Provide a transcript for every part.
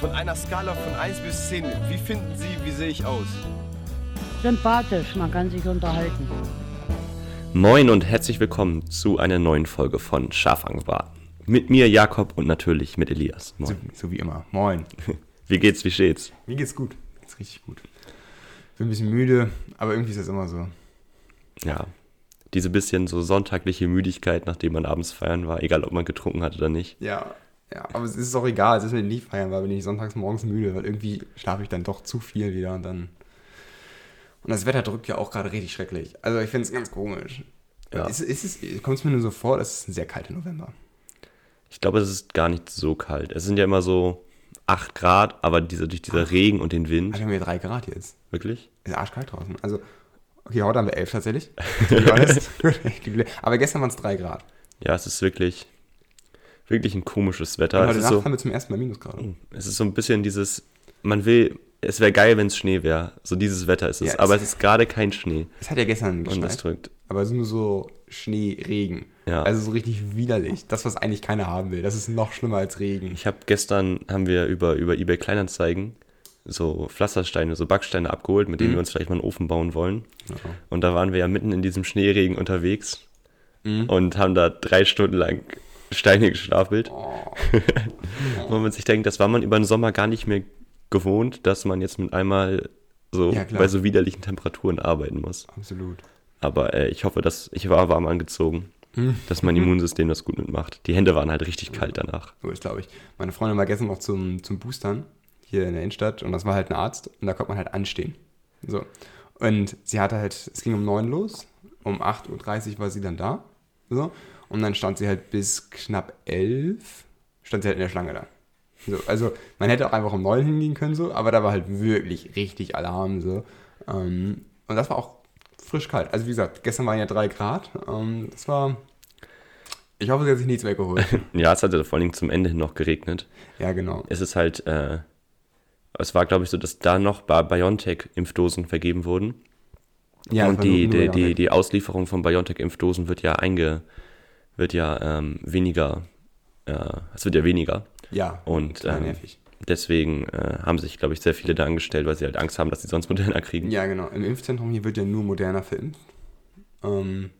Von einer Skala von 1 bis 10, wie finden Sie, wie sehe ich aus? Sympathisch, man kann sich unterhalten. Moin und herzlich willkommen zu einer neuen Folge von Schafangbraten. Mit mir Jakob und natürlich mit Elias. So, Moin. so wie immer. Moin. Wie geht's, wie steht's? Mir geht's gut. Mir geht's richtig gut. Bin ein bisschen müde, aber irgendwie ist das immer so. Ja, diese bisschen so sonntagliche Müdigkeit, nachdem man abends feiern war, egal ob man getrunken hat oder nicht. Ja, ja, aber es ist auch egal. Es ist mir nie feiern, weil bin ich sonntags morgens müde, weil irgendwie schlafe ich dann doch zu viel wieder und dann. Und das Wetter drückt ja auch gerade richtig schrecklich. Also ich finde es ganz komisch. Ja. Ist, ist es, kommt es mir nur so vor, das ist ein sehr kalter November. Ich glaube, es ist gar nicht so kalt. Es sind ja immer so 8 Grad, aber diese, durch dieser Regen und den Wind. Also wir haben ja drei Grad jetzt. Wirklich? Ist arschkalt draußen. Also, okay, heute haben wir elf tatsächlich. Aber gestern waren es drei Grad. Ja, es ist wirklich, wirklich ein komisches Wetter. Und Es heute ist, Nacht so, haben wir zum ersten Mal Minusgrade. es ist so ein bisschen dieses, man will, es wäre geil, wenn es Schnee wäre. So dieses Wetter ist es. Ja, aber es- es ist gerade kein Schnee. Es hat ja gestern Und das geschneit. drückt. Aber es ist nur so Schnee, Regen. Ja. Also so richtig widerlich. Das, was eigentlich keiner haben will. Das ist noch schlimmer als Regen. Ich habe gestern, haben wir über, über eBay Kleinanzeigen so Pflastersteine, so Backsteine abgeholt, mit denen wir uns vielleicht mal einen Ofen bauen wollen. Und da waren wir ja mitten in diesem Schneeregen unterwegs und haben da drei Stunden lang Steine gestapelt. Wo man sich denkt, das war man über den Sommer gar nicht mehr gewohnt, dass man jetzt mit einmal so Ja, bei so widerlichen Temperaturen arbeiten muss. Absolut. Aber äh, ich hoffe, dass ich war warm angezogen, dass mein Immunsystem das gut mitmacht. Die Hände waren halt richtig kalt danach. So ist, glaube ich. Meine Freundin war gestern noch zum, zum Boostern hier in der Innenstadt und das war halt ein Arzt und da konnte man halt anstehen. So. Und sie hatte halt, es ging um 9 los, um 8.30 Uhr war sie dann da. So. Und dann stand sie halt bis knapp 11, stand sie halt in der Schlange da. So, also man hätte auch einfach um 9 hingehen können, so, aber da war halt wirklich richtig Alarm. So. Ähm, und das war auch frisch kalt. Also wie gesagt, gestern waren ja 3 Grad. Ähm, das war. Ich hoffe, sie hat sich nichts weggeholt. Ja, es hatte vor allem zum Ende hin noch geregnet. ja, genau. Es ist halt, äh, es war glaube ich so, dass da noch BioNTech-Impfdosen vergeben wurden. Ja, und die, die, die, Biontech. die Auslieferung von BioNTech-Impfdosen wird ja einge, wird ja ähm, weniger, äh, es wird ja weniger. Ja, Und ähm, nervig. deswegen äh, haben sich, glaube ich, sehr viele da angestellt, weil sie halt Angst haben, dass sie sonst Moderna kriegen. Ja, genau. Im Impfzentrum hier wird ja nur Moderna verimpft. Ähm,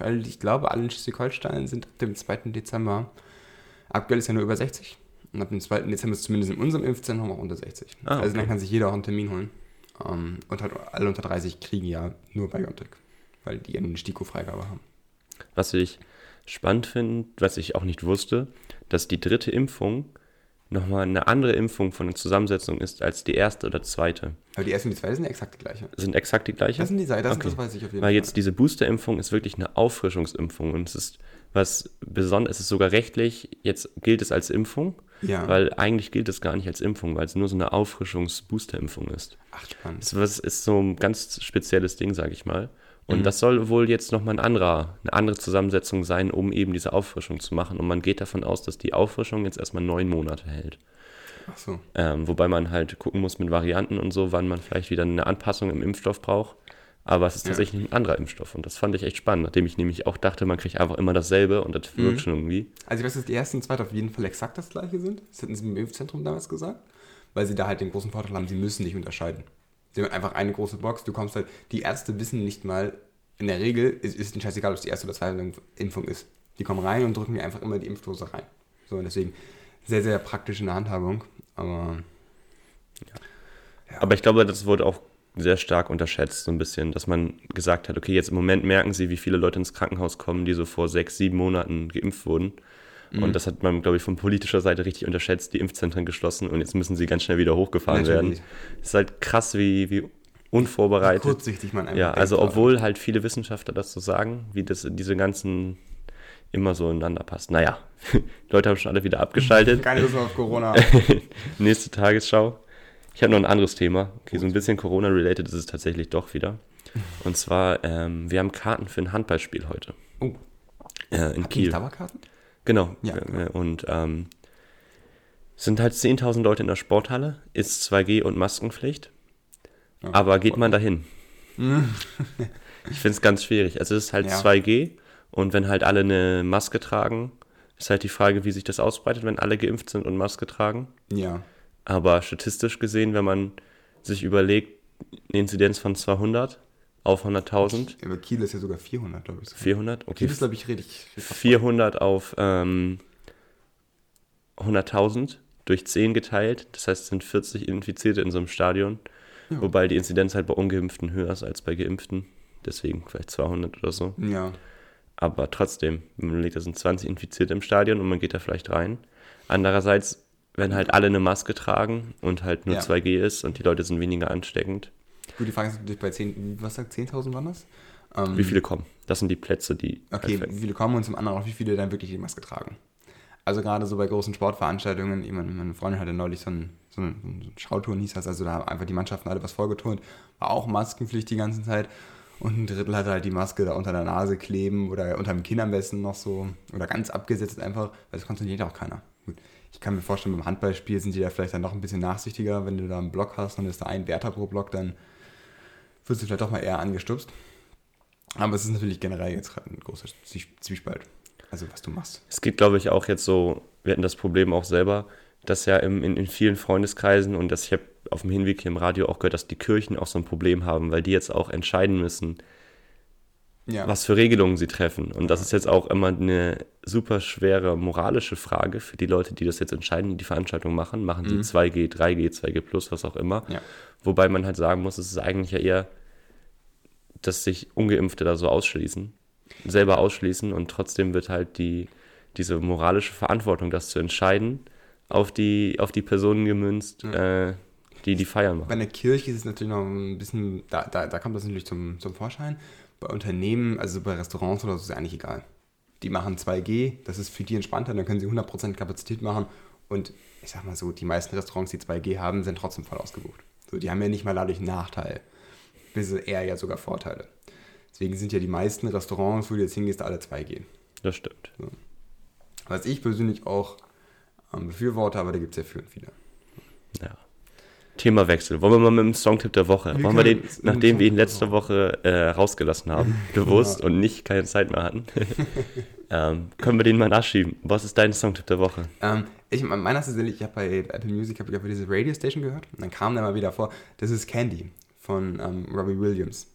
die ich glaube, alle in Schleswig-Holstein sind ab dem 2. Dezember. Aktuell ist ja nur über 60. Und ab dem 2. Dezember ist zumindest in unserem Impfzentrum auch unter 60. Ah, Also dann okay. kann sich jeder auch einen Termin holen. Ähm, und halt alle unter 30 kriegen ja nur BioNTech. Weil die ja eine STIKO-Freigabe haben. Was ich spannend finde, was ich auch nicht wusste, dass die dritte Impfung nochmal eine andere Impfung von der Zusammensetzung ist als die erste oder zweite. Aber die erste und die zweite sind exakt die gleiche. Sind exakt die gleiche? Das sind die das, Okay. das weiß ich auf jeden Weil Fall. jetzt diese Boosterimpfung ist wirklich eine Auffrischungsimpfung und es ist was besonders, es ist sogar rechtlich, jetzt gilt es als Impfung, Ja. weil eigentlich gilt es gar nicht als Impfung, weil es nur so eine Auffrischungs-Boosterimpfung ist. Ach, spannend. Das ist so ein ganz spezielles Ding, sag ich mal. Und Mhm. das soll wohl jetzt nochmal ein anderer, eine andere Zusammensetzung sein, um eben diese Auffrischung zu machen. Und man geht davon aus, dass die Auffrischung jetzt erstmal neun Monate hält. Ach so. Ähm, wobei man halt gucken muss mit Varianten und so, wann man vielleicht wieder eine Anpassung im Impfstoff braucht. Aber es ist Ja. tatsächlich ein anderer Impfstoff und das fand ich echt spannend, nachdem ich nämlich auch dachte, man kriegt einfach immer dasselbe und das Mhm. wirkt schon irgendwie. Also ich weiß, dass die ersten und zweiten auf jeden Fall exakt das gleiche sind. Das hätten sie im Impfzentrum damals gesagt. Weil sie da halt den großen Vorteil haben, sie müssen nicht unterscheiden. Sie haben einfach eine große Box, du kommst halt, die Ärzte wissen nicht mal, in der Regel ist, ist ihnen scheißegal, ob es die erste oder zweite Impfung ist. Die kommen rein und drücken dir einfach immer die Impfdose rein. So, und deswegen sehr, sehr praktisch in der Handhabung. Aber Aber ich glaube, das wurde auch sehr stark unterschätzt, so ein bisschen, dass man gesagt hat, okay, jetzt im Moment merken sie, wie viele Leute ins Krankenhaus kommen, die so vor sechs, sieben Monaten geimpft wurden. Mhm. Und das hat man, glaube ich, von politischer Seite richtig unterschätzt, die Impfzentren geschlossen und jetzt müssen sie ganz schnell wieder hochgefahren Natürlich. werden. Es ist halt krass, wie, wie unvorbereitet. kurzsichtig man einfach Ja, also obwohl halt viele Wissenschaftler das so sagen, wie das diese ganzen immer so ineinander passt. Naja, die Leute haben schon alle wieder abgeschaltet. Keine Lust mehr auf Corona. Nächste Tagesschau. Ich habe noch ein anderes Thema. Okay, so ein bisschen Corona-related ist es tatsächlich doch wieder. Und zwar, ähm, wir haben Karten für ein Handballspiel heute Oh, äh, in nicht Kiel. Dauerkarten? Genau. Ja, Äh, Und ähm, sind halt 10.000 Leute in der Sporthalle, ist 2G und Maskenpflicht. Ja, aber geht man dahin? ich finde es ganz schwierig. Also es ist halt Ja. 2G und wenn halt alle eine Maske tragen, ist halt die Frage, wie sich das ausbreitet, wenn alle geimpft sind und Maske tragen. Ja. Aber statistisch gesehen, wenn man sich überlegt, eine Inzidenz von 200 auf 100.000, Aber Kiel ist ja sogar 400, glaube ich. 400, okay, Kiel ist, glaube ich, richtig. 400 auf ähm, 100.000 durch 10 geteilt. Das heißt, es sind 40 Infizierte in so einem Stadion. Wobei die Inzidenz halt bei Ungeimpften höher ist als bei Geimpften. Deswegen vielleicht 200 oder so. Ja. Aber trotzdem, man überlegt, da sind 20 Infizierte im Stadion und man geht da vielleicht rein. Andererseits, wenn halt alle eine Maske tragen und halt nur Ja. 2G ist und die Leute sind weniger ansteckend, Gut, die Frage ist natürlich bei 10, was sagt 10.000 waren das? Ähm, wie viele kommen? Das sind die Plätze, die. Okay, halt wie viele kommen und zum anderen auch, wie viele dann wirklich die Maske tragen. Also gerade so bei großen Sportveranstaltungen, ich meine, meine Freundin hatte neulich so ein, so ein, so ein Schauturn, hieß das, also da haben einfach die Mannschaften alle was vorgeturnt, war auch Maskenpflicht die ganze Zeit und ein Drittel hatte halt die Maske da unter der Nase kleben oder unter dem Kinn am besten noch so oder ganz abgesetzt einfach, weil das kontrolliert auch keiner. Gut. Ich kann mir vorstellen, beim Handballspiel sind die da vielleicht dann noch ein bisschen nachsichtiger, wenn du da einen Block hast und ist da ein Wärter pro Block, dann wirst du vielleicht doch mal eher angestupst. Aber es ist natürlich generell jetzt ein großer Zwie- Zwiespalt. Also was du machst. Es geht, glaube ich, auch jetzt so, wir hatten das Problem auch selber, dass ja im, in, in vielen Freundeskreisen und das, ich habe auf dem Hinweg hier im Radio auch gehört, dass die Kirchen auch so ein Problem haben, weil die jetzt auch entscheiden müssen, Ja. was für Regelungen sie treffen. Und das ist jetzt auch immer eine super schwere moralische Frage für die Leute, die das jetzt entscheiden, die die Veranstaltung machen. Machen sie 2G, 3G, 2G plus, was auch immer. Ja. Wobei man halt sagen muss, es ist eigentlich ja eher, dass sich Ungeimpfte da so ausschließen, selber ausschließen und trotzdem wird halt die, diese moralische Verantwortung, das zu entscheiden, auf die, auf die Personen gemünzt, äh, die die Feiern Bei machen. der Kirche ist es natürlich noch ein bisschen, da, da, da kommt das natürlich zum, zum Vorschein. Bei Unternehmen, also bei Restaurants oder so, ist es eigentlich egal. Die machen 2G, das ist für die entspannter, dann können sie 100% Kapazität machen. Und ich sag mal so, die meisten Restaurants, die 2G haben, sind trotzdem voll ausgebucht. So, die haben ja nicht mal dadurch einen Nachteil. Bis eher ja sogar Vorteile. Deswegen sind ja die meisten Restaurants, wo du jetzt hingehst, alle 2G. Das stimmt. Was ich persönlich auch ähm, befürworte, aber da gibt es ja für und wieder. Ja. Themawechsel. Wollen wir mal mit dem Songtipp der Woche? Wir Wollen wir den, nachdem wir ihn der letzte Woche äh, rausgelassen haben, bewusst und nicht keine Zeit mehr hatten, ähm, können wir den mal nachschieben. Was ist dein Songtipp der Woche? Ähm, ich, meiner ist tatsächlich, ich habe bei Apple Music hab ich einfach diese Radio Station gehört und dann kam da mal wieder vor, das ist Candy von ähm, Robbie Williams.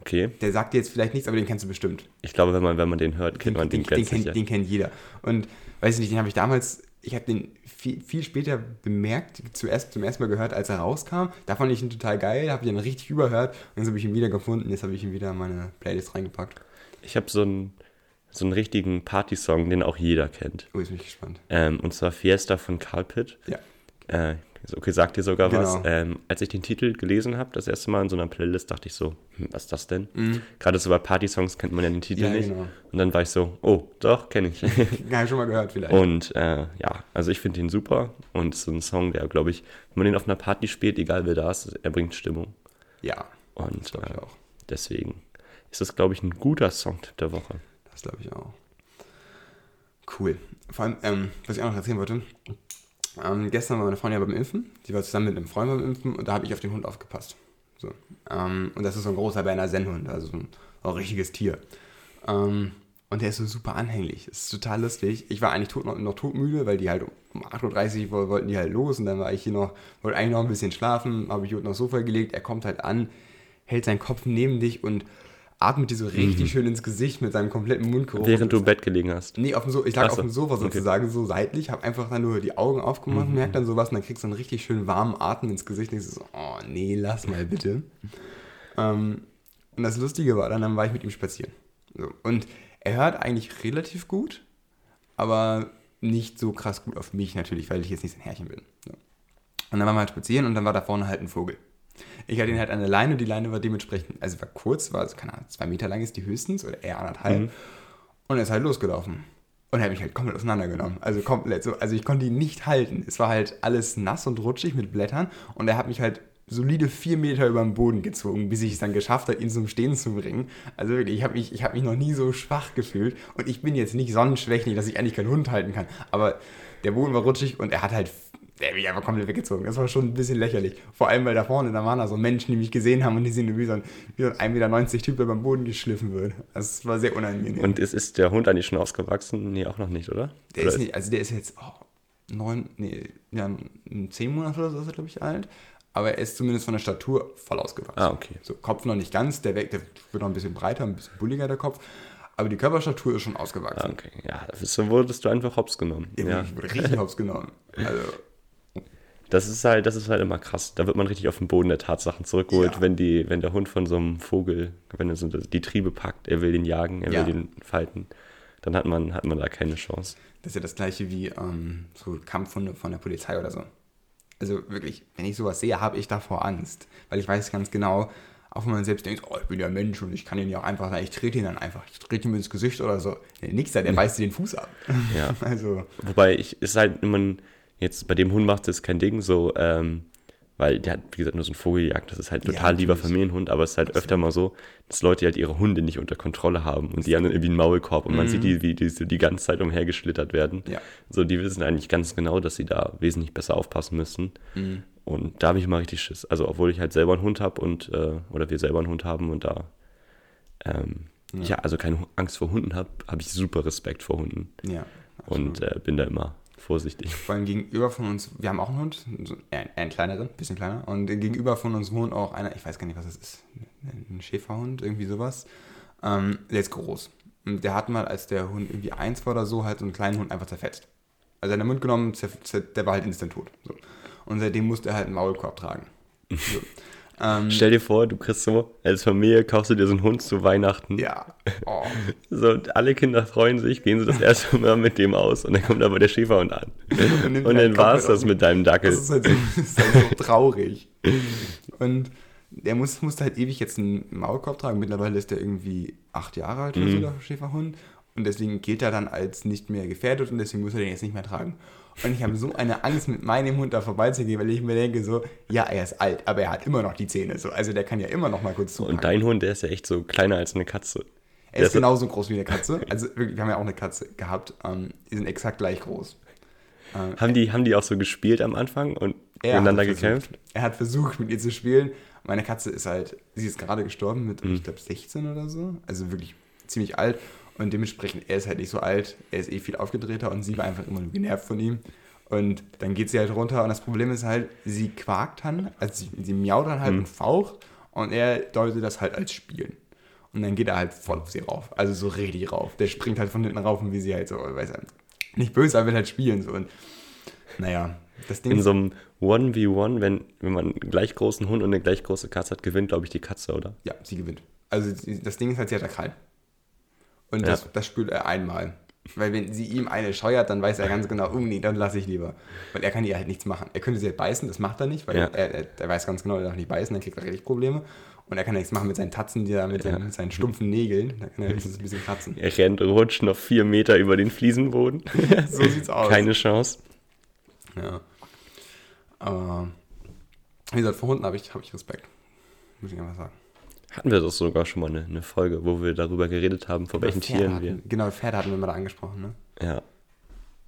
Okay. Der sagt dir jetzt vielleicht nichts, aber den kennst du bestimmt. Ich glaube, wenn man, wenn man den hört, kennt man den, den, den, kennt, sicher. den kennt jeder. Und weiß ich nicht, den habe ich damals, ich habe den viel, viel später bemerkt, zuerst zum ersten Mal gehört, als er rauskam. Da fand ich ihn total geil, habe ich ihn richtig überhört und jetzt habe ich ihn wieder gefunden, jetzt habe ich ihn wieder in meine Playlist reingepackt. Ich habe so einen, so einen richtigen Party-Song, den auch jeder kennt. Oh, jetzt bin ich gespannt. Ähm, und zwar Fiesta von Carl Pitt. Ja. Äh, okay, sagt dir sogar was. Genau. Ähm, als ich den Titel gelesen habe, das erste Mal in so einer Playlist, dachte ich so, hm, was ist das denn? Mhm. Gerade so bei Party-Songs kennt man ja den Titel Ja, nicht. genau. Und dann war ich so, oh, doch, kenne ich. Ja, schon mal gehört vielleicht. und äh, ja, also ich finde ihn super. Und es ist so ein Song, der, glaube ich, wenn man den auf einer Party spielt, egal wer da ist, er bringt Stimmung. ja, Und äh, auch. deswegen ist das, glaube ich, ein guter Songtipp der Woche. Das glaube ich auch. Cool. Vor allem, ähm, was ich auch noch erzählen wollte, ähm, gestern war meine Freundin ja beim Impfen. Die war zusammen mit einem Freund beim Impfen und da habe ich auf den Hund aufgepasst. So. Ähm, und das ist so ein großer Berner Sennhund, also so ein, ein richtiges Tier. Ähm, und der ist so super anhänglich. Das ist total lustig. Ich war eigentlich tot, noch, noch todmüde, weil die halt um 8.30 Uhr wollten die halt los und dann war ich hier noch, wollte eigentlich noch ein bisschen schlafen, habe ich unten aufs Sofa gelegt. Er kommt halt an, hält seinen Kopf neben dich und atmet dir so richtig schön ins Gesicht mit seinem kompletten Mundgeruch. Während du im Bett gelegen hast. Nee, auf dem so ich lag Ach auf so, dem Sofa okay. sozusagen, so seitlich, habe einfach dann nur die Augen aufgemacht, Mhm. merk dann sowas und dann kriegst du einen richtig schön warmen Atem ins Gesicht und denkst so, oh nee, lass mal bitte. ähm, und das Lustige war dann, dann war ich mit ihm spazieren. So. Und er hört eigentlich relativ gut, aber nicht so krass gut auf mich natürlich, weil ich jetzt nicht sein Herrchen bin. So. Und dann waren wir halt spazieren und dann war da vorne halt ein Vogel. Ich hatte ihn halt an der Leine und die Leine war dementsprechend, also war kurz, war, also, keine Ahnung, zwei Meter lang ist die höchstens oder eher anderthalb. Und er ist halt losgelaufen. Und er hat mich halt komplett auseinandergenommen. Also komplett so. Also ich konnte ihn nicht halten. Es war halt alles nass und rutschig mit Blättern. Und er hat mich halt solide vier Meter über den Boden gezogen, bis ich es dann geschafft habe, ihn zum Stehen zu bringen. Also wirklich, ich habe mich, ich hab mich noch nie so schwach gefühlt. Und ich bin jetzt nicht sonnenschwächlich, dass ich eigentlich keinen Hund halten kann. Aber der Boden war rutschig und er hat halt der hat mich einfach komplett weggezogen. Das war schon ein bisschen lächerlich. Vor allem, weil da vorne, da waren da so Menschen, die mich gesehen haben und die sind wie so ein, wie so ein 1,90 Meter Typ, der beim Boden geschliffen wird. Das war sehr unangenehm. Und ist, ist der Hund eigentlich schon ausgewachsen? Nee, auch noch nicht, oder? der oder ist nicht, also der ist jetzt, oh, neun, nee, ja, zehn Monate oder so ist er, glaube ich, alt. Aber er ist zumindest von der Statur voll ausgewachsen. Ah, okay. So, Kopf noch nicht ganz, der, weg, der wird noch ein bisschen breiter, ein bisschen bulliger, der Kopf. Aber die Körperstatur ist schon Ah, ausgewachsen. okay. Ja, so wurdest du einfach hops genommen. Ja. Ja. Ich wurde richtig hops genommen. Also, Das ist halt, das ist halt immer krass. Da wird man richtig auf den Boden der Tatsachen zurückgeholt, Ja. wenn die, wenn der Hund von so einem Vogel, wenn er so die Triebe packt, er will den jagen, er Ja. will den falten, dann hat man, hat man da keine Chance. Das ist ja das gleiche wie ähm, so Kampfhunde von der Polizei oder so. Also wirklich, wenn ich sowas sehe, habe ich davor Angst. Weil ich weiß ganz genau, auch wenn man selbst denkt, oh, ich bin ja Mensch und ich kann ihn ja auch einfach sagen, ich trete ihn dann einfach, ich trete ihm ins Gesicht oder so. Nee, nix da, der beißt dir den Fuß ab. Ja. Also, Wobei ich, ist halt immer, ein- jetzt bei dem Hund macht es kein Ding, so, ähm, weil der hat, wie gesagt, nur so einen Vogeljagd, das ist halt Ja, total lieber natürlich. Familienhund, aber es ist halt öfter mal so, dass Leute halt ihre Hunde nicht unter Kontrolle haben und die haben dann irgendwie einen Maulkorb und man sieht die, wie die so die ganze Zeit umhergeschlittert werden. Mhm. Ja. So, die wissen eigentlich ganz genau, dass sie da wesentlich besser aufpassen müssen. Mhm. Und da habe ich immer richtig Schiss. Also, obwohl ich halt selber einen Hund habe und, äh, oder wir selber einen Hund haben und da, ähm, ja. also keine Angst vor Hunden habe, habe ich super Respekt vor Hunden ja. und äh, bin da immer vorsichtig. Vor allem gegenüber von uns, wir haben auch einen Hund, einen kleineren, bisschen kleiner. Und gegenüber von uns wohnt auch einer, ich weiß gar nicht, was das ist, ein Schäferhund, irgendwie sowas. Ähm, der ist groß. Und der hat mal, als der Hund irgendwie eins war oder so, halt so einen kleinen Hund einfach zerfetzt. Also in den Mund genommen, der war halt instant tot. So. Und seitdem musste er halt einen Maulkorb tragen. So. Ähm, Stell dir vor, du kriegst so, als Familie kaufst du dir so einen Hund zu Weihnachten. ja. Oh. So, alle Kinder freuen sich, gehen sie das erste Mal mit dem aus und dann kommt aber der Schäferhund an. Und Und dann war es das mit deinem Dackel. Das ist halt so, das ist halt so traurig. Und der muss, musste halt ewig jetzt einen Maulkorb tragen. Mittlerweile ist der irgendwie acht Jahre alt oder so, der Schäferhund. Und deswegen gilt er dann als nicht mehr gefährdet und deswegen muss er den jetzt nicht mehr tragen. Und ich habe so eine Angst, mit meinem Hund da vorbeizugehen, weil ich mir denke so, ja, er ist alt, aber er hat immer noch die Zähne. So. Also der kann ja immer noch mal kurz zupacken. Und dein Hund, der ist ja echt so kleiner als eine Katze. er ist genauso groß wie eine Katze. Also wirklich, wir haben ja auch eine Katze gehabt. Ähm, die sind exakt gleich groß. Haben die, haben die auch so gespielt am Anfang und Er miteinander versucht. gekämpft? Er hat versucht, mit ihr zu spielen. Meine Katze ist halt, sie ist gerade gestorben mit, Mhm. ich glaube, 16 oder so. Also wirklich ziemlich alt. Und dementsprechend, er ist halt nicht so alt. Er ist eh viel aufgedrehter und sie war einfach immer nur genervt von ihm. Und dann geht sie halt runter und das Problem ist halt, sie quakt dann, also sie, sie miaut dann Mhm. halt und faucht und er deutet das halt als Spielen. Und dann geht er halt voll auf sie rauf. Also so richtig rauf. Der springt halt von hinten rauf und wie sie halt so, weiß er, nicht böse, aber will halt spielen. So. Und naja, das Ding In so einem 1v1, wenn, wenn man einen gleich großen Hund und eine gleich große Katze hat, gewinnt, glaube ich, die Katze, oder? Ja, sie gewinnt. Also das Ding ist halt, sie hat ja Krallen. Und Ja. das, das spürt er einmal. Weil wenn sie ihm eine scheuert, dann weiß er ganz genau, oh nee, dann lasse ich lieber. Weil er kann ihr halt nichts machen. Er könnte sie halt beißen, das macht er nicht, weil Ja. er, er, er weiß ganz genau, er darf nicht beißen, dann kriegt er richtig Probleme. Und er kann nichts machen mit seinen Tatzen, die er mit, seinen, mit seinen stumpfen Nägeln. Da kann er höchstens ein bisschen kratzen. Er rennt, rutscht noch vier Meter über den Fliesenboden. So sieht's aus. Keine Chance. Ja. Aber wie gesagt, vor Hunden habe ich, hab ich Respekt. Muss ich einfach sagen. Hatten wir das sogar schon mal eine, eine Folge, wo wir darüber geredet haben, vor welchen Pferde Tieren hatten, wir. Genau, Pferde hatten wir mal da angesprochen, ne? Ja,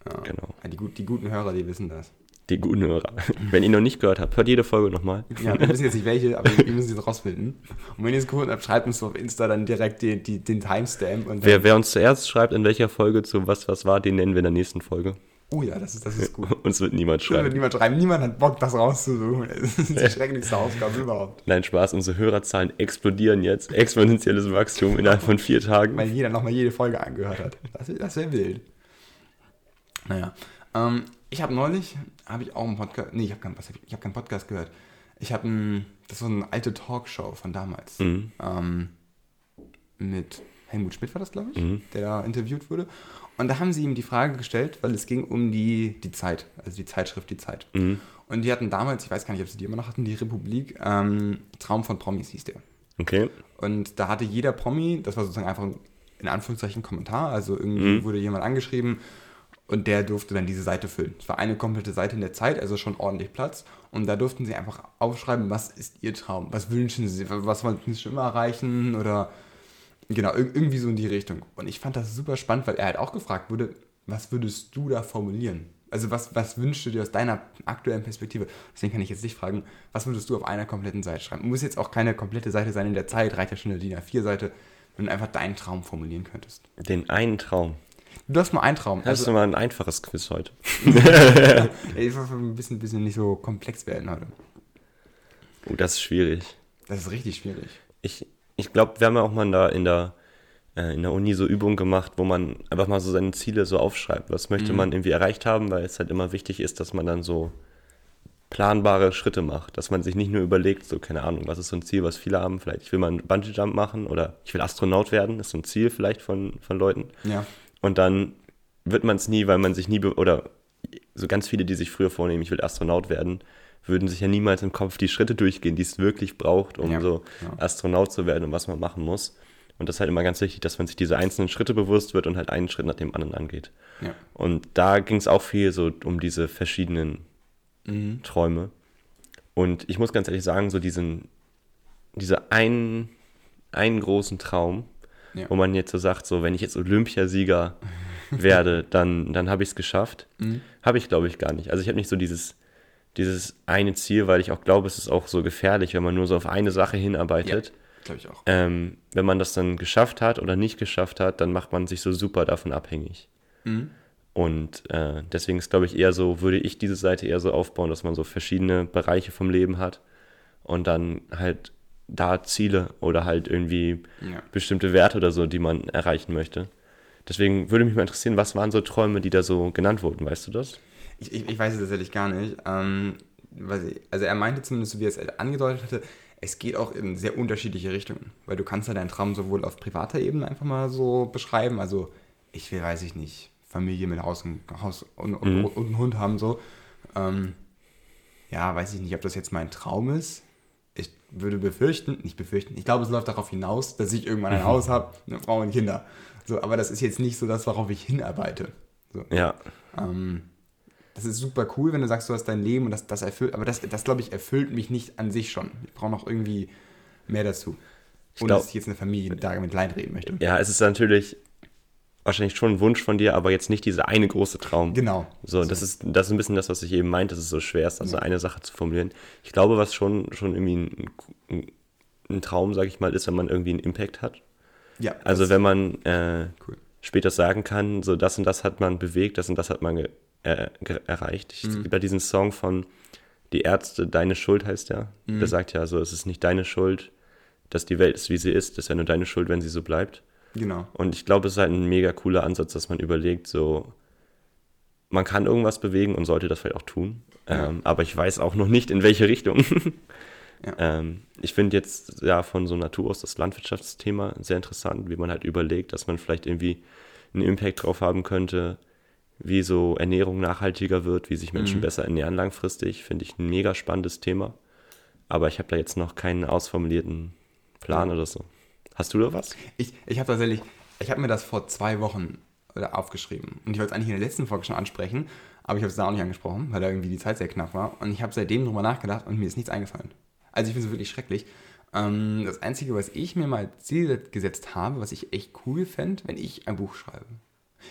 Ja. genau. Ja, die, die guten Hörer, die wissen das. Die guten Hörer. Wenn ihr noch nicht gehört habt, hört jede Folge nochmal. Ja, wir wissen jetzt nicht welche, aber wir müssen sie rausfinden. Und wenn ihr es gefunden habt, schreibt uns auf Insta dann direkt die, die, den Timestamp. Und Wer, wer uns zuerst schreibt, in welcher Folge zu was was war, den nennen wir in der nächsten Folge. Oh ja, das ist, das ist gut. Uns wird niemand Das wird schreiben. niemand schreiben. Niemand hat Bock, das rauszusuchen. Das ist die schrecklichste Aufgabe überhaupt. Nein, Spaß, unsere Hörerzahlen explodieren jetzt. Exponentielles Wachstum innerhalb von vier Tagen. Weil jeder nochmal jede Folge angehört hat. Das, das wäre wild. Naja. Ähm, ich habe neulich, habe ich auch einen Podcast, nee, ich habe keinen, ich, hab keinen Podcast gehört. Ich habe ein, das war eine alte Talkshow von damals. Mhm. Ähm, mit Helmut Schmidt war das, glaube ich, Mhm. der da interviewt wurde. Und da haben sie ihm die Frage gestellt, weil es ging um die, die Zeit, also die Zeitschrift Die Zeit. Mhm. Und die hatten damals, ich weiß gar nicht, ob sie die immer noch hatten, die Republik, ähm, Traum von Promis hieß der. Okay. Und da hatte jeder Promi, das war sozusagen einfach ein, in Anführungszeichen Kommentar, also irgendwie Mhm. wurde jemand angeschrieben und der durfte dann diese Seite füllen. Es war eine komplette Seite in der Zeit, also schon ordentlich Platz. Und da durften sie einfach aufschreiben, was ist ihr Traum, was wünschen sie, was wollen sie schon immer erreichen oder genau, ir- irgendwie so in die Richtung. Und ich fand das super spannend, weil er halt auch gefragt wurde, was würdest du da formulieren? Also was, was wünschst du dir aus deiner aktuellen Perspektive? Deswegen kann ich jetzt dich fragen, was würdest du auf einer kompletten Seite schreiben? Muss jetzt auch keine komplette Seite sein in der Zeit, reicht ja schon eine DIN A4-Seite, wenn du einfach deinen Traum formulieren könntest. Den einen Traum. Du hast nur einen Traum. Das ist Also, mal ein einfaches Quiz heute. ich will ein bisschen, bisschen nicht so komplex werden heute. Oh, das ist schwierig. Das ist richtig schwierig. Ich, ich glaube, wir haben ja auch mal da in der, äh, in der Uni so Übungen gemacht, wo man einfach mal so seine Ziele so aufschreibt. Was möchte man irgendwie erreicht haben, weil es halt immer wichtig ist, dass man dann so planbare Schritte macht. Dass man sich nicht nur überlegt, so, keine Ahnung, was ist so ein Ziel, was viele haben. Vielleicht, ich will mal einen Bungee-Jump machen oder ich will Astronaut werden. Ist so ein Ziel vielleicht von, von Leuten. Ja. Und dann wird man es nie, weil man sich nie, oder so ganz viele, die sich früher vornehmen, ich will Astronaut werden, würden sich ja niemals im Kopf die Schritte durchgehen, die es wirklich braucht, um Ja, so ja. Astronaut zu werden und was man machen muss. Und das ist halt immer ganz wichtig, dass man sich diese einzelnen Schritte bewusst wird und halt einen Schritt nach dem anderen angeht. Ja. Und da ging es auch viel so um diese verschiedenen Mhm. Träume. Und ich muss ganz ehrlich sagen, so diesen, diese einen, einen großen Traum, Ja. wo man jetzt so sagt, so wenn ich jetzt Olympiasieger werde, dann, dann habe ich es geschafft. Mhm. Habe ich, glaube ich, gar nicht. Also ich habe nicht so dieses, dieses eine Ziel, weil ich auch glaube, es ist auch so gefährlich, wenn man nur so auf eine Sache hinarbeitet. Glaube ich auch. Ähm, wenn man das dann geschafft hat oder nicht geschafft hat, dann macht man sich so super davon abhängig. Mhm. Und äh, deswegen ist, glaube ich, eher so, würde ich diese Seite eher so aufbauen, dass man so verschiedene Bereiche vom Leben hat und dann halt da Ziele oder halt irgendwie Ja. bestimmte Werte oder so, die man erreichen möchte. Deswegen würde mich mal interessieren, was waren so Träume, die da so genannt wurden, weißt du das? Ich, ich, ich weiß es tatsächlich gar nicht. Ähm, also er meinte zumindest, so wie er es angedeutet hatte, es geht auch in sehr unterschiedliche Richtungen. Weil du kannst ja deinen Traum sowohl auf privater Ebene einfach mal so beschreiben. Also ich will, weiß ich nicht, Familie mit Haus und, Haus und, und, Mhm. und einen Hund haben so. Ähm, ja, weiß ich nicht, ob das jetzt mein Traum ist. Ich würde befürchten, nicht befürchten, ich glaube, es läuft darauf hinaus, dass ich irgendwann ein Haus habe, eine Frau und Kinder. So, aber das ist jetzt nicht so das, worauf ich hinarbeite. So. Ja, Ähm, das ist super cool, wenn du sagst, du hast dein Leben und das, das erfüllt, aber das, das glaube ich, erfüllt mich nicht an sich schon. Ich brauche noch irgendwie mehr dazu. Ohne glaub- dass ich jetzt eine Familie da mit reden möchte. ja, es ist natürlich wahrscheinlich schon ein Wunsch von dir, aber jetzt nicht dieser eine große Traum. Genau. So, das ist, das ist ein bisschen das, was ich eben meinte, dass es so schwer ist, also eine Sache zu formulieren. Ich glaube, was schon, schon irgendwie ein, ein, ein Traum, sage ich mal, ist, wenn man irgendwie einen Impact hat. Ja, Also wenn man äh, Cool. später sagen kann, so das und das hat man bewegt, das und das hat man äh, erreicht. Ich, Es gibt ja diesen Song von Die Ärzte, Deine Schuld heißt der. Der sagt ja so, es ist nicht deine Schuld, dass die Welt ist, wie sie ist, es ist ja nur deine Schuld, wenn sie so bleibt. Genau. Und ich glaube, es ist halt ein mega cooler Ansatz, dass man überlegt, so, man kann irgendwas bewegen und sollte das vielleicht auch tun. Ja. Ähm, aber ich weiß auch noch nicht, in welche Richtung. Ja. ähm, ich finde jetzt ja von so Natur aus das Landwirtschaftsthema sehr interessant, wie man halt überlegt, dass man vielleicht irgendwie einen Impact drauf haben könnte, wie so Ernährung nachhaltiger wird, wie sich Menschen Mhm. besser ernähren langfristig. Finde ich ein mega spannendes Thema. Aber ich habe da jetzt noch keinen ausformulierten Plan oder so. Hast du da was? Ich, ich habe tatsächlich, ich habe mir das vor zwei Wochen äh, aufgeschrieben. Und ich wollte es eigentlich in der letzten Folge schon ansprechen, aber ich habe es da auch nicht angesprochen, weil da irgendwie die Zeit sehr knapp war. Und ich habe seitdem drüber nachgedacht und mir ist nichts eingefallen. Also ich finde es wirklich schrecklich. Ähm, das Einzige, was ich mir mal Ziel gesetzt habe, was ich echt cool fände, wenn ich ein Buch schreibe.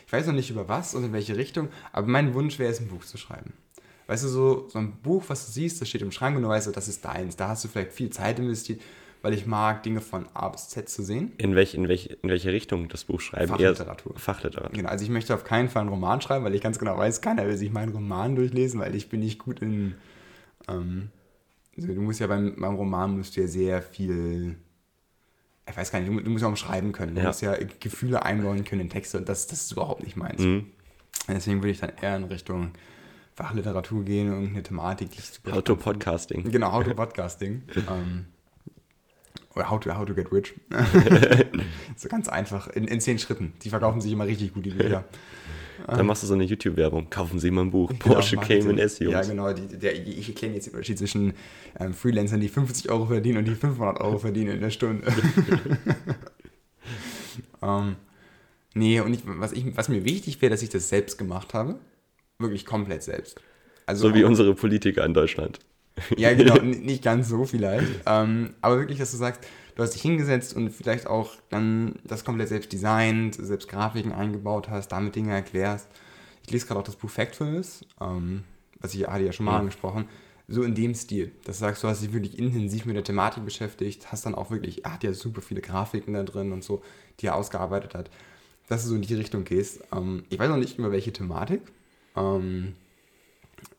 Ich weiß noch nicht über was und in welche Richtung, aber mein Wunsch wäre es, ein Buch zu schreiben. Weißt du, so, so ein Buch, was du siehst, das steht im Schrank und du weißt, das ist deins. Da hast du vielleicht viel Zeit investiert, weil ich mag, Dinge von A bis Z zu sehen. In, welch, in, welch, in welche Richtung das Buch schreiben? Fachliteratur. Eher Fachliteratur. Genau, also ich möchte auf keinen Fall einen Roman schreiben, weil ich ganz genau weiß, keiner will sich meinen Roman durchlesen, weil ich bin nicht gut in. Ähm, also du musst ja beim, beim Roman musst du ja sehr viel. Ich weiß gar nicht, du, du musst ja auch schreiben können. Du Ja. musst ja Gefühle einbauen können in Texte und das, das ist überhaupt nicht meins. Mhm. Deswegen würde ich dann eher in Richtung Fachliteratur gehen und eine Thematik, How to Podcasting. Genau, How to Podcasting. ähm, oder how to, how to Get Rich. so ganz einfach, in, in zehn Schritten. Die verkaufen sich immer richtig gut, die Bücher. Dann machst du so eine YouTube-Werbung. Kaufen Sie mal ein Buch. Genau, Porsche. Cayman S, Jungs. Ja, genau. Die, der, ich erkläre jetzt den Unterschied zwischen ähm, Freelancern, die 50 Euro verdienen und die 500 Euro verdienen in der Stunde. ähm, nee, und ich, was, ich, was mir wichtig wäre, dass ich das selbst gemacht habe. Wirklich komplett selbst. Also So wie unsere Politiker in Deutschland. Ja, genau, nicht ganz so vielleicht. Ähm, aber wirklich, dass du sagst, du hast dich hingesetzt und vielleicht auch dann das komplett selbst designt, selbst Grafiken eingebaut hast, damit Dinge erklärst. Ich lese gerade auch das Buch Factfulness, ähm, was ich hatte ja schon mal Ja. angesprochen. So in dem Stil. Das sagst du, hast dich wirklich intensiv mit der Thematik beschäftigt, hast dann auch wirklich, er hat ja super viele Grafiken da drin und so, die er ausgearbeitet hat. dass du so in die Richtung gehst. Ähm, ich weiß noch nicht über welche Thematik. Ähm,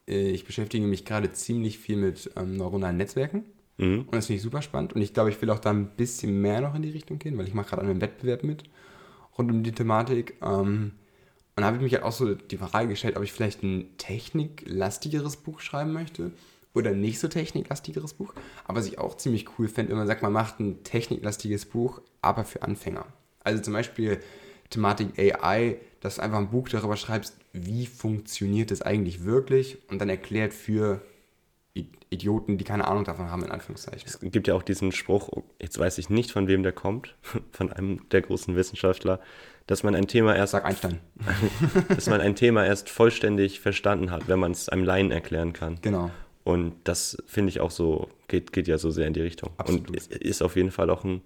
ich beschäftige mich gerade ziemlich viel mit ähm, neuronalen Netzwerken. Mhm. Und das finde ich super spannend. Und ich glaube, ich will auch da ein bisschen mehr noch in die Richtung gehen, weil ich mache gerade an einem Wettbewerb mit rund um die Thematik. Ähm, und da habe ich mich halt auch so die Frage gestellt, ob ich vielleicht ein techniklastigeres Buch schreiben möchte oder nicht so techniklastigeres Buch. Aber was ich auch ziemlich cool fände, wenn man sagt, man macht ein techniklastiges Buch, aber für Anfänger. Also zum Beispiel Thematik AI, dass du einfach ein Buch darüber schreibst, wie funktioniert es eigentlich wirklich und dann erklärt für Idioten, die keine Ahnung davon haben, in Anführungszeichen. Es gibt ja auch diesen Spruch, jetzt weiß ich nicht, von wem der kommt, von einem der großen Wissenschaftler, dass man ein Thema erst. Sag Einstein. dass man ein Thema erst vollständig verstanden hat, wenn man es einem Laien erklären kann. Genau. Und das finde ich auch so, geht, geht ja so sehr in die Richtung. Absolut. Und ist auf jeden Fall auch ein,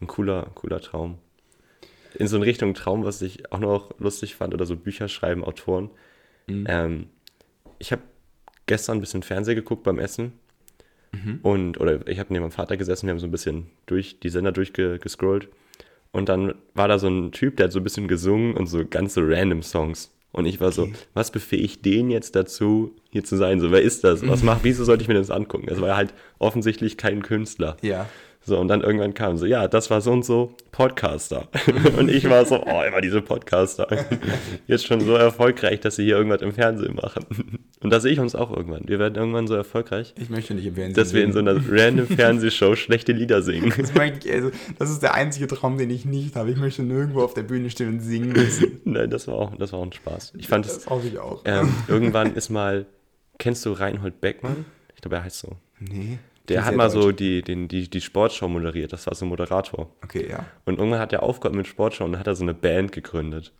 ein cooler, cooler Traum. In so eine Richtung Traum, was ich auch noch lustig fand, oder so Bücher schreiben, Autoren. Mhm. Ähm, ich habe gestern ein bisschen Fernsehen geguckt beim Essen. Mhm. Und, oder ich habe neben meinem Vater gesessen, wir haben so ein bisschen durch die Sender durchgescrollt. Und dann war da so ein Typ, der hat so ein bisschen gesungen und so ganze random Songs. Und ich war okay. so, was befähigt den jetzt dazu, hier zu sein? So, wer ist das? Was macht, wieso sollte ich mir das angucken? Das war halt offensichtlich kein Künstler. Ja. So, und dann irgendwann kam so, ja, das war so und so Podcaster. und ich war so, oh, immer diese Podcaster. Jetzt schon so erfolgreich, dass sie hier irgendwas im Fernsehen machen. Und da sehe ich uns auch irgendwann. Wir werden irgendwann so erfolgreich. Ich möchte nicht im Fernsehen Dass wir in so einer random Fernsehshow schlechte Lieder singen. Das, ich, also, das ist der einzige Traum, den ich nicht habe. Ich möchte nirgendwo auf der Bühne stehen und singen müssen. Nein, das war auch, das war auch ein Spaß. Ich fand das es. hoffe ich auch. Ähm, irgendwann ist mal, kennst du Reinhold Beckmann? Ich glaube, er heißt so. Nee. Der hat mal Deutsch. so die, den, die, die Sportshow moderiert, das war so ein Moderator. Okay, ja. Und irgendwann hat er aufgehört mit Sportshow und hat er so eine Band gegründet.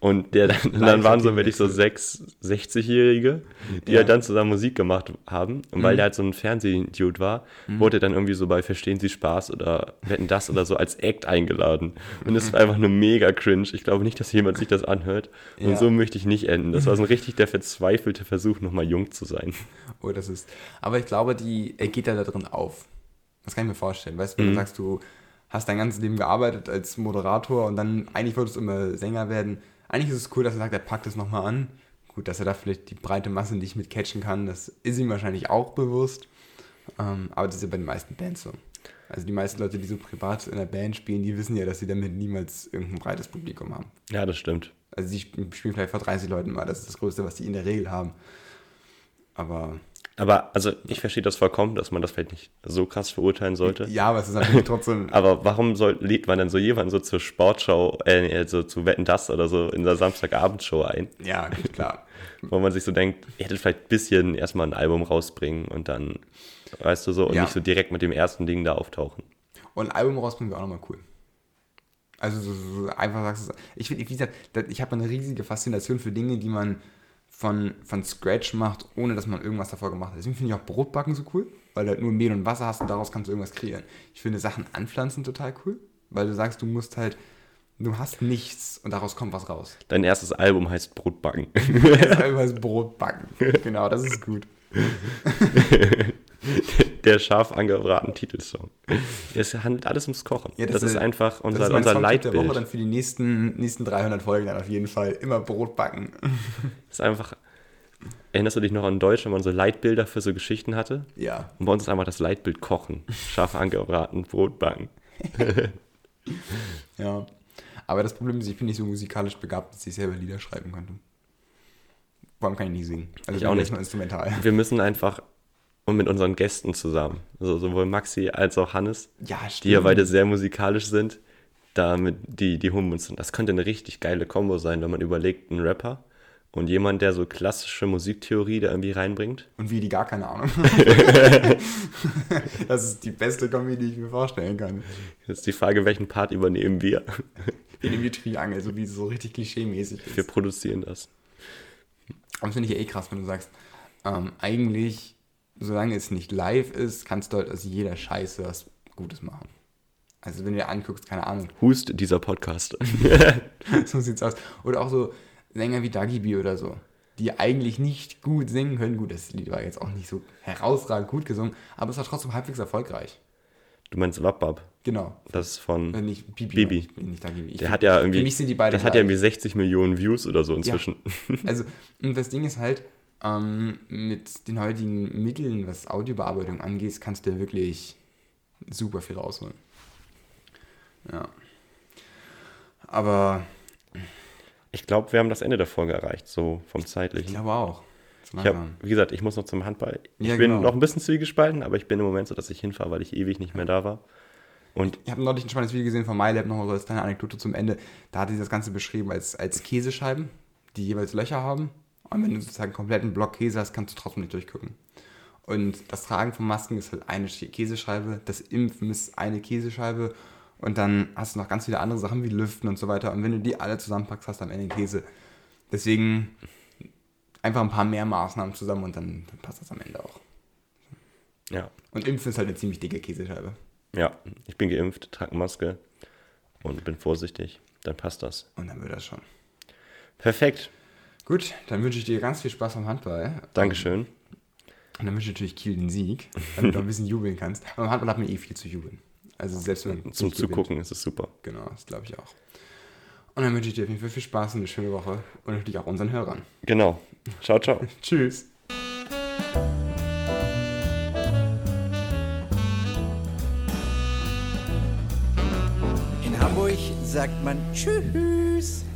Und der, dann, dann waren so wirklich so sechs 60-Jährige, die ja. halt dann zusammen Musik gemacht haben. Und mhm. weil der halt so ein Fernsehdude war, mhm. wurde er dann irgendwie so bei Verstehen Sie Spaß oder Wetten das oder so als Act eingeladen. Und das war einfach nur mega cringe. Ich glaube nicht, dass jemand sich das anhört. Und ja. so möchte ich nicht enden. Das war so ein richtig der verzweifelte Versuch, nochmal jung zu sein. Oh, das ist. Aber ich glaube, die, er geht ja da drin auf. Das kann ich mir vorstellen. Weißt du, wenn mhm. du sagst, du hast dein ganzes Leben gearbeitet als Moderator und dann eigentlich wolltest du immer Sänger werden. Eigentlich ist es cool, dass er sagt, er packt es nochmal an. Gut, dass er da vielleicht die breite Masse nicht mit catchen kann, das ist ihm wahrscheinlich auch bewusst. Ähm, aber das ist ja bei den meisten Bands so. Also die meisten Leute, die so privat in der Band spielen, die wissen ja, dass sie damit niemals irgendein breites Publikum haben. Ja, das stimmt. Also sie spielen vielleicht vor 30 Leuten mal, das ist das Größte, was die in der Regel haben. Aber aber also ich verstehe das vollkommen, dass man das vielleicht nicht so krass verurteilen sollte. Ja, aber es ist natürlich trotzdem. aber warum soll, lädt man dann so jemanden so zur Sportschau, äh, so zu Wetten das oder so in der Samstagabendshow ein? Ja, klar. Wo man sich so denkt, ihr hättet vielleicht ein bisschen erstmal ein Album rausbringen und dann, weißt du so, und ja. nicht so direkt mit dem ersten Ding da auftauchen. Und ein Album rausbringen wäre auch nochmal cool. Also so, so einfach sagst du, ich, wie gesagt, ich habe eine riesige Faszination für Dinge, die man von, von Scratch macht, ohne dass man irgendwas davor gemacht hat. Deswegen finde ich auch Brotbacken so cool, weil du halt nur Mehl und Wasser hast und daraus kannst du irgendwas kreieren. Ich finde Sachen anpflanzen total cool, weil du sagst, du musst halt, du hast nichts und daraus kommt was raus. Dein erstes Album heißt Brotbacken. das Album heißt Brotbacken. Genau, das ist gut. der scharf angebratene Titelsong. Es handelt alles ums Kochen. Ja, das, das, ist einfach unser, das ist unser Leitbild. der Woche dann für die nächsten, nächsten 300 Folgen dann auf jeden Fall immer Brot backen. Das ist einfach. Erinnerst du dich noch an Deutsch, wenn man so Leitbilder für so Geschichten hatte? Ja. Und bei uns ist einfach das Leitbild Kochen. Scharf angebraten, Brot backen. ja. Aber das Problem ist, ich bin nicht so musikalisch begabt, dass ich selber Lieder schreiben könnte. Allem kann ich nicht singen. Also ich auch nicht. instrumental. Wir müssen einfach und mit unseren Gästen zusammen. Also sowohl Maxi als auch Hannes, ja, die ja beide sehr musikalisch sind. Damit die, die holen uns. Das könnte eine richtig geile Kombo sein, wenn man überlegt, ein Rapper und jemand, der so klassische Musiktheorie da irgendwie reinbringt. Und wie die gar keine Ahnung. das ist die beste Kombi, die ich mir vorstellen kann. Jetzt ist die Frage, welchen Part übernehmen wir? Wir nehmen die Triangel, so wie so richtig klischee-mäßig ist. Wir produzieren das. Das finde ich ja eh krass, wenn du sagst, ähm, eigentlich solange es nicht live ist, kannst du halt aus jeder Scheiße was Gutes machen. Also wenn du dir anguckst, keine Ahnung. Hust dieser Podcast. so sieht's aus. Oder auch so Sänger wie Dagi B oder so, die eigentlich nicht gut singen können. Gut, das Lied war jetzt auch nicht so herausragend gut gesungen, aber es war trotzdem halbwegs erfolgreich. Du meinst Wappab. Genau. Das ist von Wenn nicht Bibi. Bibi. Nicht da, Bibi. Ich Der hat ja irgendwie. Für mich sind die beiden Das hat ja gleich. irgendwie 60 Millionen Views oder so inzwischen. Also, und das Ding ist halt, ähm, mit den heutigen Mitteln, was Audiobearbeitung angeht, kannst du ja wirklich super viel rausholen. Ja. Aber Ich glaube, wir haben das Ende der Folge erreicht, so vom ich zeitlichen. glaube auch. Ich habe, wie gesagt, ich muss noch zum Handball. Ich Ja, bin genau. noch ein bisschen zwiegespalten, aber ich bin im Moment so, dass ich hinfahre, weil ich ewig nicht mehr da war. Und Ich habe neulich ein spannendes Video gesehen von MyLab, nochmal so als kleine Anekdote zum Ende. Da hat sie das Ganze beschrieben als, als Käsescheiben, die jeweils Löcher haben. Und wenn du sozusagen einen kompletten Block Käse hast, kannst du trotzdem nicht durchgucken. Und das Tragen von Masken ist halt eine Käsescheibe, das Impfen ist eine Käsescheibe und dann hast du noch ganz viele andere Sachen wie Lüften und so weiter. Und wenn du die alle zusammenpackst, hast du am Ende Käse. Deswegen einfach ein paar mehr Maßnahmen zusammen und dann, dann passt das am Ende auch. ja, Und Impfen ist halt eine ziemlich dicke Käsescheibe. ja, ich bin geimpft, trage Maske und bin vorsichtig. Dann passt das. Und dann wird das schon. Perfekt. Gut, dann wünsche ich dir ganz viel Spaß am Handball. Dankeschön. Und dann wünsche ich natürlich Kiel den Sieg, damit du ein bisschen jubeln kannst. Aber im Handball hat man eh viel zu jubeln. Also selbst wenn man Zum gewinnt. Zugucken ist es super. Genau, das glaube ich auch. Und dann wünsche ich dir auf jeden Fall viel Spaß und eine schöne Woche und natürlich auch unseren Hörern. Genau. Ciao, ciao. Tschüss. In Hamburg sagt man Tschüss.